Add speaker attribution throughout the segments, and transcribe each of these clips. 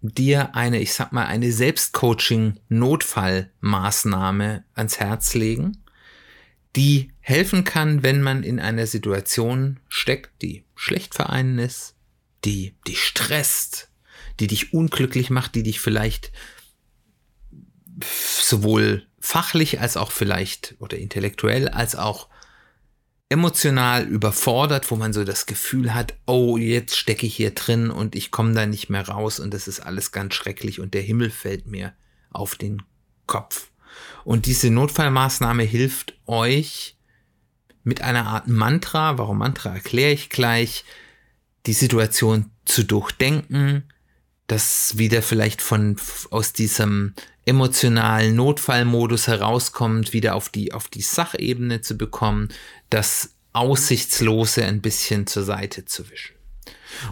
Speaker 1: dir eine, ich sag mal, eine Selbstcoaching-Notfallmaßnahme ans Herz legen, die helfen kann, wenn man in einer Situation steckt, die schlecht für einen ist, die dich stresst, die dich unglücklich macht, die dich vielleicht sowohl fachlich als auch vielleicht oder intellektuell als auch emotional überfordert, wo man so das Gefühl hat, oh, jetzt stecke ich hier drin und ich komme da nicht mehr raus und das ist alles ganz schrecklich und der Himmel fällt mir auf den Kopf. Und diese Notfallmaßnahme hilft euch mit einer Art Mantra, warum Mantra erkläre ich gleich, die Situation zu durchdenken, das wieder vielleicht von aus diesem emotionalen Notfallmodus herauskommt, wieder auf die, auf die Sachebene zu bekommen, das Aussichtslose ein bisschen zur Seite zu wischen.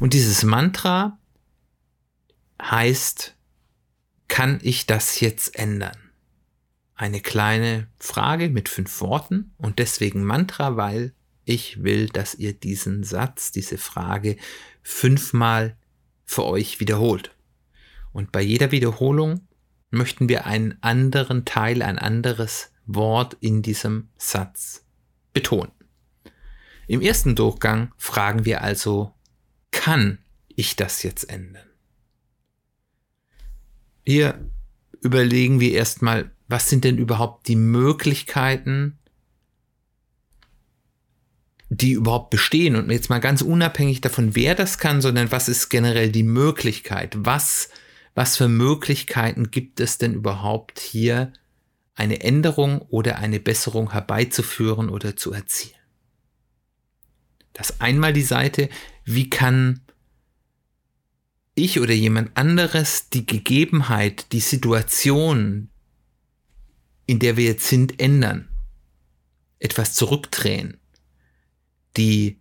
Speaker 1: Und dieses Mantra heißt, kann ich das jetzt ändern? Eine kleine Frage mit fünf Worten und deswegen Mantra, weil ich will, dass ihr diesen Satz, diese Frage fünfmal für euch wiederholt. Und bei jeder Wiederholung möchten wir einen anderen Teil, ein anderes Wort in diesem Satz betonen. Im ersten Durchgang fragen wir also, kann ich das jetzt ändern? Hier überlegen wir erstmal, was sind denn überhaupt die Möglichkeiten, die überhaupt bestehen und jetzt mal ganz unabhängig davon, wer das kann, sondern was ist generell die Möglichkeit? Was was für Möglichkeiten gibt es denn überhaupt hier eine Änderung oder eine Besserung herbeizuführen oder zu erzielen. Das einmal die Seite, wie kann ich oder jemand anderes die Gegebenheit, die Situation, in der wir jetzt sind, ändern, etwas zurückdrehen, die,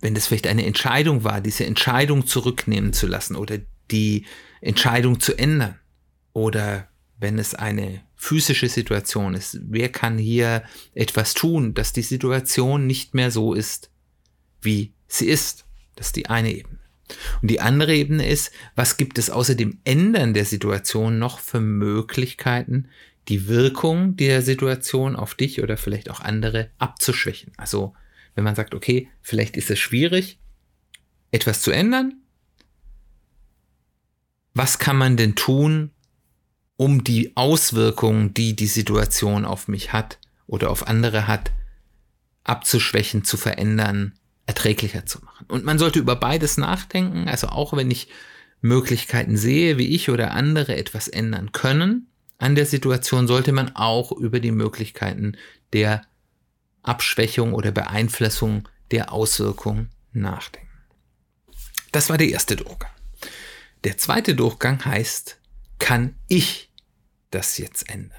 Speaker 1: wenn das vielleicht eine Entscheidung war, diese Entscheidung zurücknehmen zu lassen oder die Entscheidung zu ändern. Oder wenn es eine physische Situation ist, wer kann hier etwas tun, dass die Situation nicht mehr so ist, wie sie ist. Das ist die eine Ebene. Und die andere Ebene ist, was gibt es außer dem Ändern der Situation noch für Möglichkeiten, die Wirkung der Situation auf dich oder vielleicht auch andere abzuschwächen. Also wenn man sagt, okay, vielleicht ist es schwierig, etwas zu ändern, was kann man denn tun, um die Auswirkungen, die die Situation auf mich hat oder auf andere hat, abzuschwächen, zu verändern, erträglicher zu machen. Und man sollte über beides nachdenken, also auch wenn ich Möglichkeiten sehe, wie ich oder andere etwas ändern können an der Situation, sollte man auch über die Möglichkeiten der Abschwächung oder Beeinflussung der Auswirkungen nachdenken. Das war der erste Druck. Der zweite Durchgang heißt, kann ich das jetzt ändern?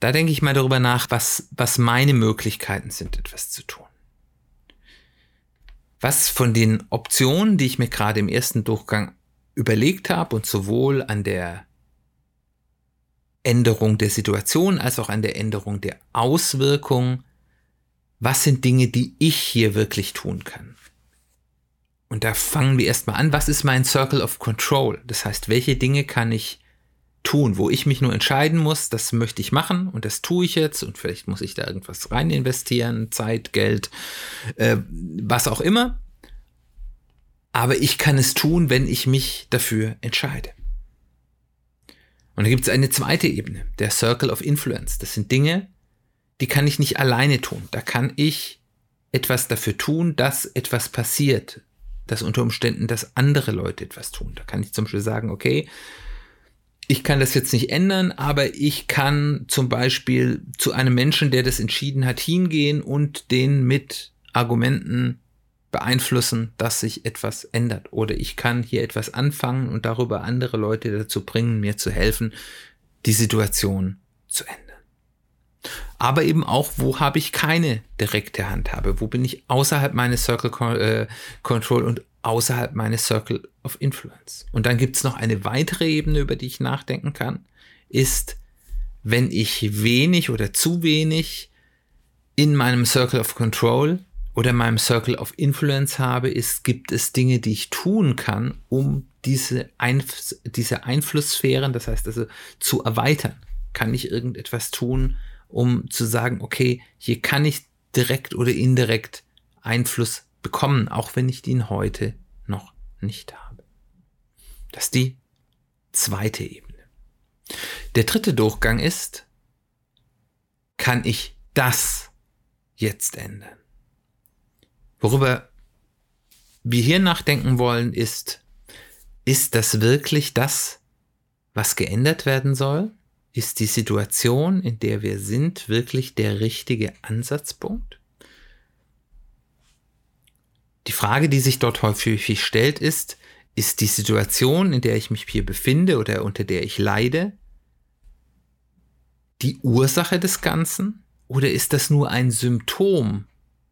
Speaker 1: Da denke ich mal darüber nach, was, was meine Möglichkeiten sind, etwas zu tun. Was von den Optionen, die ich mir gerade im ersten Durchgang überlegt habe und sowohl an der Änderung der Situation als auch an der Änderung der Auswirkung, was sind Dinge, die ich hier wirklich tun kann? Und da fangen wir erstmal an, was ist mein Circle of Control? Das heißt, welche Dinge kann ich tun, wo ich mich nur entscheiden muss, das möchte ich machen und das tue ich jetzt und vielleicht muss ich da irgendwas rein investieren, Zeit, Geld, äh, was auch immer. Aber ich kann es tun, wenn ich mich dafür entscheide. Und da gibt es eine zweite Ebene, der Circle of Influence. Das sind Dinge, die kann ich nicht alleine tun. Da kann ich etwas dafür tun, dass etwas passiert, dass unter Umständen, dass andere Leute etwas tun. Da kann ich zum Beispiel sagen, okay, ich kann das jetzt nicht ändern, aber ich kann zum Beispiel zu einem Menschen, der das entschieden hat, hingehen und den mit Argumenten beeinflussen, dass sich etwas ändert. Oder ich kann hier etwas anfangen und darüber andere Leute dazu bringen, mir zu helfen, die Situation zu ändern. Aber eben auch, wo habe ich keine direkte Handhabe? Wo bin ich außerhalb meines Circle äh, Control und außerhalb meines Circle of Influence? Und dann gibt es noch eine weitere Ebene, über die ich nachdenken kann, ist, wenn ich wenig oder zu wenig in meinem Circle of Control oder meinem Circle of Influence habe, ist, gibt es Dinge, die ich tun kann, um diese, Einf diese Einflusssphären, das heißt also zu erweitern. Kann ich irgendetwas tun, um zu sagen, okay, hier kann ich direkt oder indirekt Einfluss bekommen, auch wenn ich den heute noch nicht habe. Das ist die zweite Ebene. Der dritte Durchgang ist, kann ich das jetzt ändern? Worüber wir hier nachdenken wollen, ist, ist das wirklich das, was geändert werden soll? Ist die Situation, in der wir sind, wirklich der richtige Ansatzpunkt? Die Frage, die sich dort häufig stellt, ist, ist die Situation, in der ich mich hier befinde oder unter der ich leide, die Ursache des Ganzen? Oder ist das nur ein Symptom?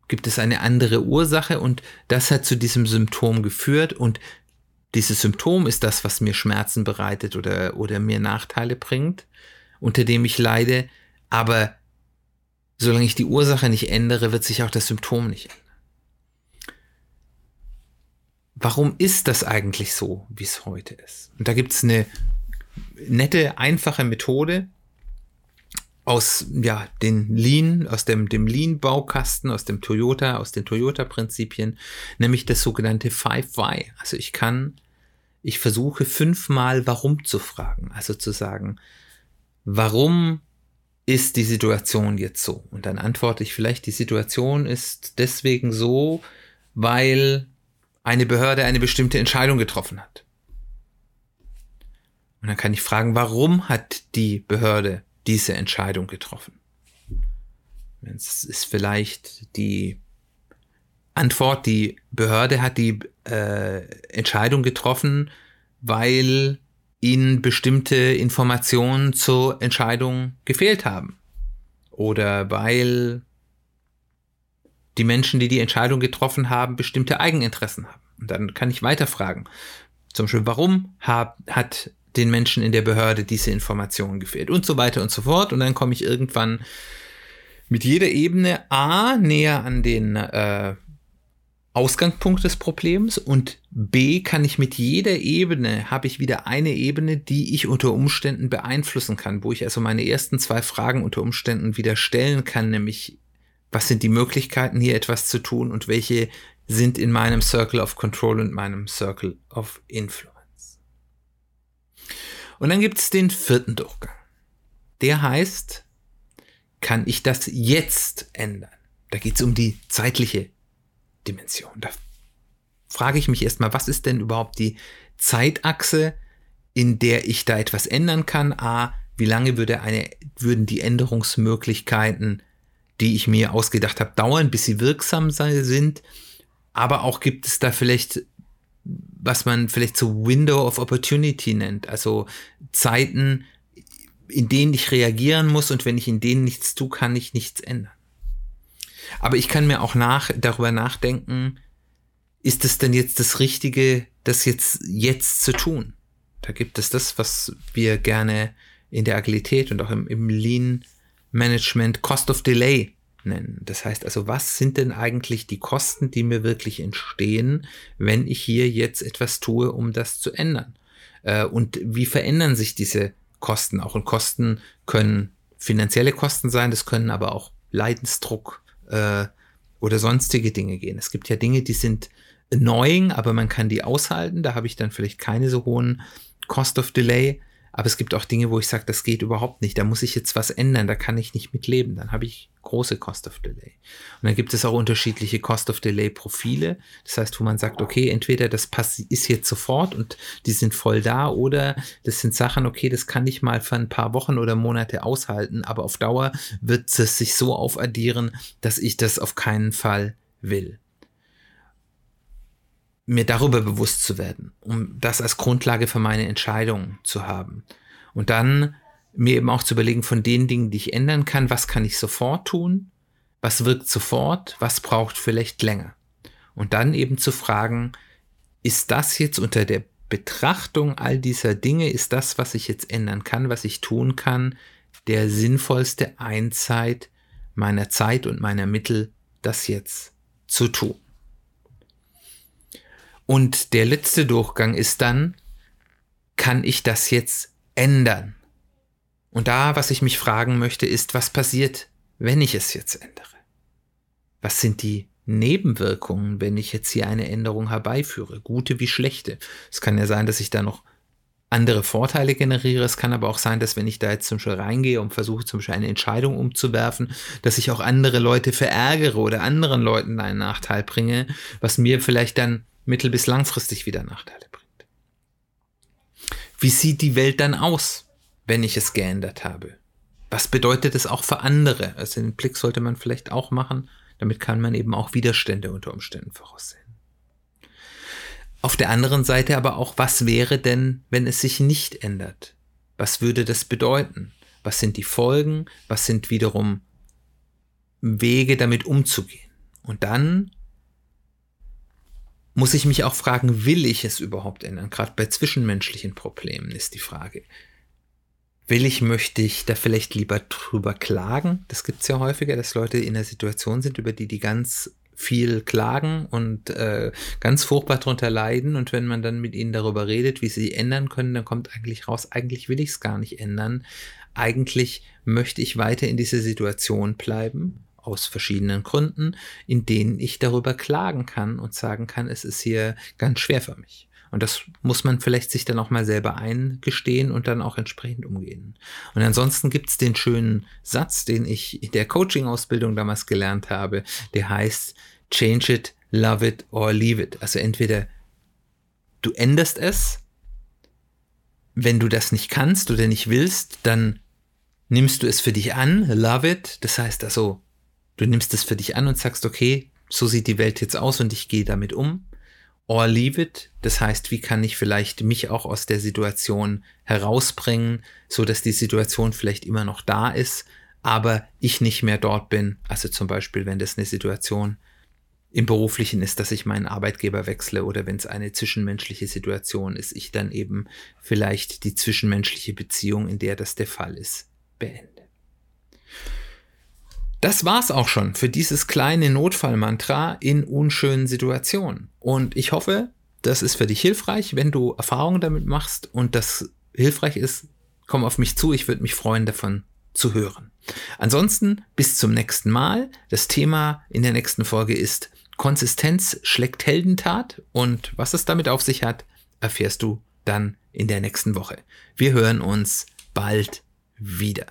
Speaker 1: Gibt es eine andere Ursache? Und das hat zu diesem Symptom geführt und dieses Symptom ist das, was mir Schmerzen bereitet oder, oder mir Nachteile bringt, unter dem ich leide, aber solange ich die Ursache nicht ändere, wird sich auch das Symptom nicht ändern. Warum ist das eigentlich so, wie es heute ist? Und da gibt es eine nette, einfache Methode, aus ja, den Lean, aus dem, dem Lean-Baukasten, aus dem Toyota, aus den Toyota-Prinzipien, nämlich das sogenannte Five Why. Also ich kann, ich versuche fünfmal warum zu fragen. Also zu sagen, warum ist die Situation jetzt so? Und dann antworte ich vielleicht, die Situation ist deswegen so, weil eine Behörde eine bestimmte Entscheidung getroffen hat. Und dann kann ich fragen, warum hat die Behörde diese Entscheidung getroffen? Es ist vielleicht die Antwort, die Behörde hat die äh, Entscheidung getroffen, weil ihnen bestimmte Informationen zur Entscheidung gefehlt haben. Oder weil die Menschen, die die Entscheidung getroffen haben, bestimmte Eigeninteressen haben. Und dann kann ich weiterfragen. Zum Beispiel, warum hab, hat den Menschen in der Behörde diese Informationen gefehlt und so weiter und so fort. Und dann komme ich irgendwann mit jeder Ebene A näher an den äh, Ausgangspunkt des Problems und B kann ich mit jeder Ebene, habe ich wieder eine Ebene, die ich unter Umständen beeinflussen kann, wo ich also meine ersten zwei Fragen unter Umständen wieder stellen kann, nämlich was sind die Möglichkeiten hier etwas zu tun und welche sind in meinem Circle of Control und meinem Circle of Influence. Und dann gibt es den vierten Durchgang. Der heißt, kann ich das jetzt ändern? Da geht es um die zeitliche Dimension. Da frage ich mich erstmal, was ist denn überhaupt die Zeitachse, in der ich da etwas ändern kann? A, wie lange würde eine, würden die Änderungsmöglichkeiten, die ich mir ausgedacht habe, dauern, bis sie wirksam sind? Aber auch gibt es da vielleicht was man vielleicht so Window of Opportunity nennt, also Zeiten, in denen ich reagieren muss und wenn ich in denen nichts tue, kann ich nichts ändern. Aber ich kann mir auch nach, darüber nachdenken, ist es denn jetzt das Richtige, das jetzt, jetzt zu tun? Da gibt es das, was wir gerne in der Agilität und auch im, im Lean Management Cost of Delay nennen. Das heißt also, was sind denn eigentlich die Kosten, die mir wirklich entstehen, wenn ich hier jetzt etwas tue, um das zu ändern? Äh, und wie verändern sich diese Kosten auch? Und Kosten können finanzielle Kosten sein, das können aber auch Leidensdruck äh, oder sonstige Dinge gehen. Es gibt ja Dinge, die sind annoying, aber man kann die aushalten. Da habe ich dann vielleicht keine so hohen Cost of Delay. Aber es gibt auch Dinge, wo ich sage, das geht überhaupt nicht. Da muss ich jetzt was ändern, da kann ich nicht mitleben. Dann habe ich große Cost of Delay. Und dann gibt es auch unterschiedliche Cost of Delay Profile. Das heißt, wo man sagt, okay, entweder das ist jetzt sofort und die sind voll da oder das sind Sachen, okay, das kann ich mal für ein paar Wochen oder Monate aushalten, aber auf Dauer wird es sich so aufaddieren, dass ich das auf keinen Fall will. Mir darüber bewusst zu werden, um das als Grundlage für meine Entscheidungen zu haben. Und dann mir eben auch zu überlegen von den Dingen, die ich ändern kann, was kann ich sofort tun, was wirkt sofort, was braucht vielleicht länger. Und dann eben zu fragen, ist das jetzt unter der Betrachtung all dieser Dinge, ist das, was ich jetzt ändern kann, was ich tun kann, der sinnvollste Einzeit meiner Zeit und meiner Mittel, das jetzt zu tun. Und der letzte Durchgang ist dann, kann ich das jetzt ändern? Und da, was ich mich fragen möchte, ist, was passiert, wenn ich es jetzt ändere? Was sind die Nebenwirkungen, wenn ich jetzt hier eine Änderung herbeiführe? Gute wie schlechte. Es kann ja sein, dass ich da noch andere Vorteile generiere. Es kann aber auch sein, dass wenn ich da jetzt zum Beispiel reingehe und versuche zum Beispiel eine Entscheidung umzuwerfen, dass ich auch andere Leute verärgere oder anderen Leuten einen Nachteil bringe, was mir vielleicht dann mittel- bis langfristig wieder Nachteile bringt. Wie sieht die Welt dann aus? wenn ich es geändert habe? Was bedeutet es auch für andere? Also den Blick sollte man vielleicht auch machen. Damit kann man eben auch Widerstände unter Umständen voraussehen. Auf der anderen Seite aber auch, was wäre denn, wenn es sich nicht ändert? Was würde das bedeuten? Was sind die Folgen? Was sind wiederum Wege, damit umzugehen? Und dann muss ich mich auch fragen, will ich es überhaupt ändern? Gerade bei zwischenmenschlichen Problemen ist die Frage, will ich, möchte ich da vielleicht lieber drüber klagen? Das gibt es ja häufiger, dass Leute in einer Situation sind, über die die ganz viel klagen und äh, ganz furchtbar drunter leiden. Und wenn man dann mit ihnen darüber redet, wie sie ändern können, dann kommt eigentlich raus, eigentlich will ich es gar nicht ändern. Eigentlich möchte ich weiter in dieser Situation bleiben, aus verschiedenen Gründen, in denen ich darüber klagen kann und sagen kann, es ist hier ganz schwer für mich. Und das muss man vielleicht sich dann auch mal selber eingestehen und dann auch entsprechend umgehen. Und ansonsten gibt's den schönen Satz, den ich in der Coaching-Ausbildung damals gelernt habe, der heißt, change it, love it or leave it. Also entweder du änderst es, wenn du das nicht kannst oder nicht willst, dann nimmst du es für dich an, love it. Das heißt also, du nimmst es für dich an und sagst, okay, so sieht die Welt jetzt aus und ich gehe damit um or leave it. Das heißt, wie kann ich vielleicht mich auch aus der Situation herausbringen, so dass die Situation vielleicht immer noch da ist, aber ich nicht mehr dort bin. Also zum Beispiel, wenn das eine Situation im Beruflichen ist, dass ich meinen Arbeitgeber wechsle oder wenn es eine zwischenmenschliche Situation ist, ich dann eben vielleicht die zwischenmenschliche Beziehung, in der das der Fall ist, beende. Das war's auch schon für dieses kleine Notfallmantra in unschönen Situationen. Und ich hoffe, das ist für dich hilfreich, wenn du Erfahrungen damit machst und das hilfreich ist, komm auf mich zu. Ich würde mich freuen, davon zu hören. Ansonsten bis zum nächsten Mal. Das Thema in der nächsten Folge ist Konsistenz schlägt Heldentat und was es damit auf sich hat, erfährst du dann in der nächsten Woche. Wir hören uns bald wieder.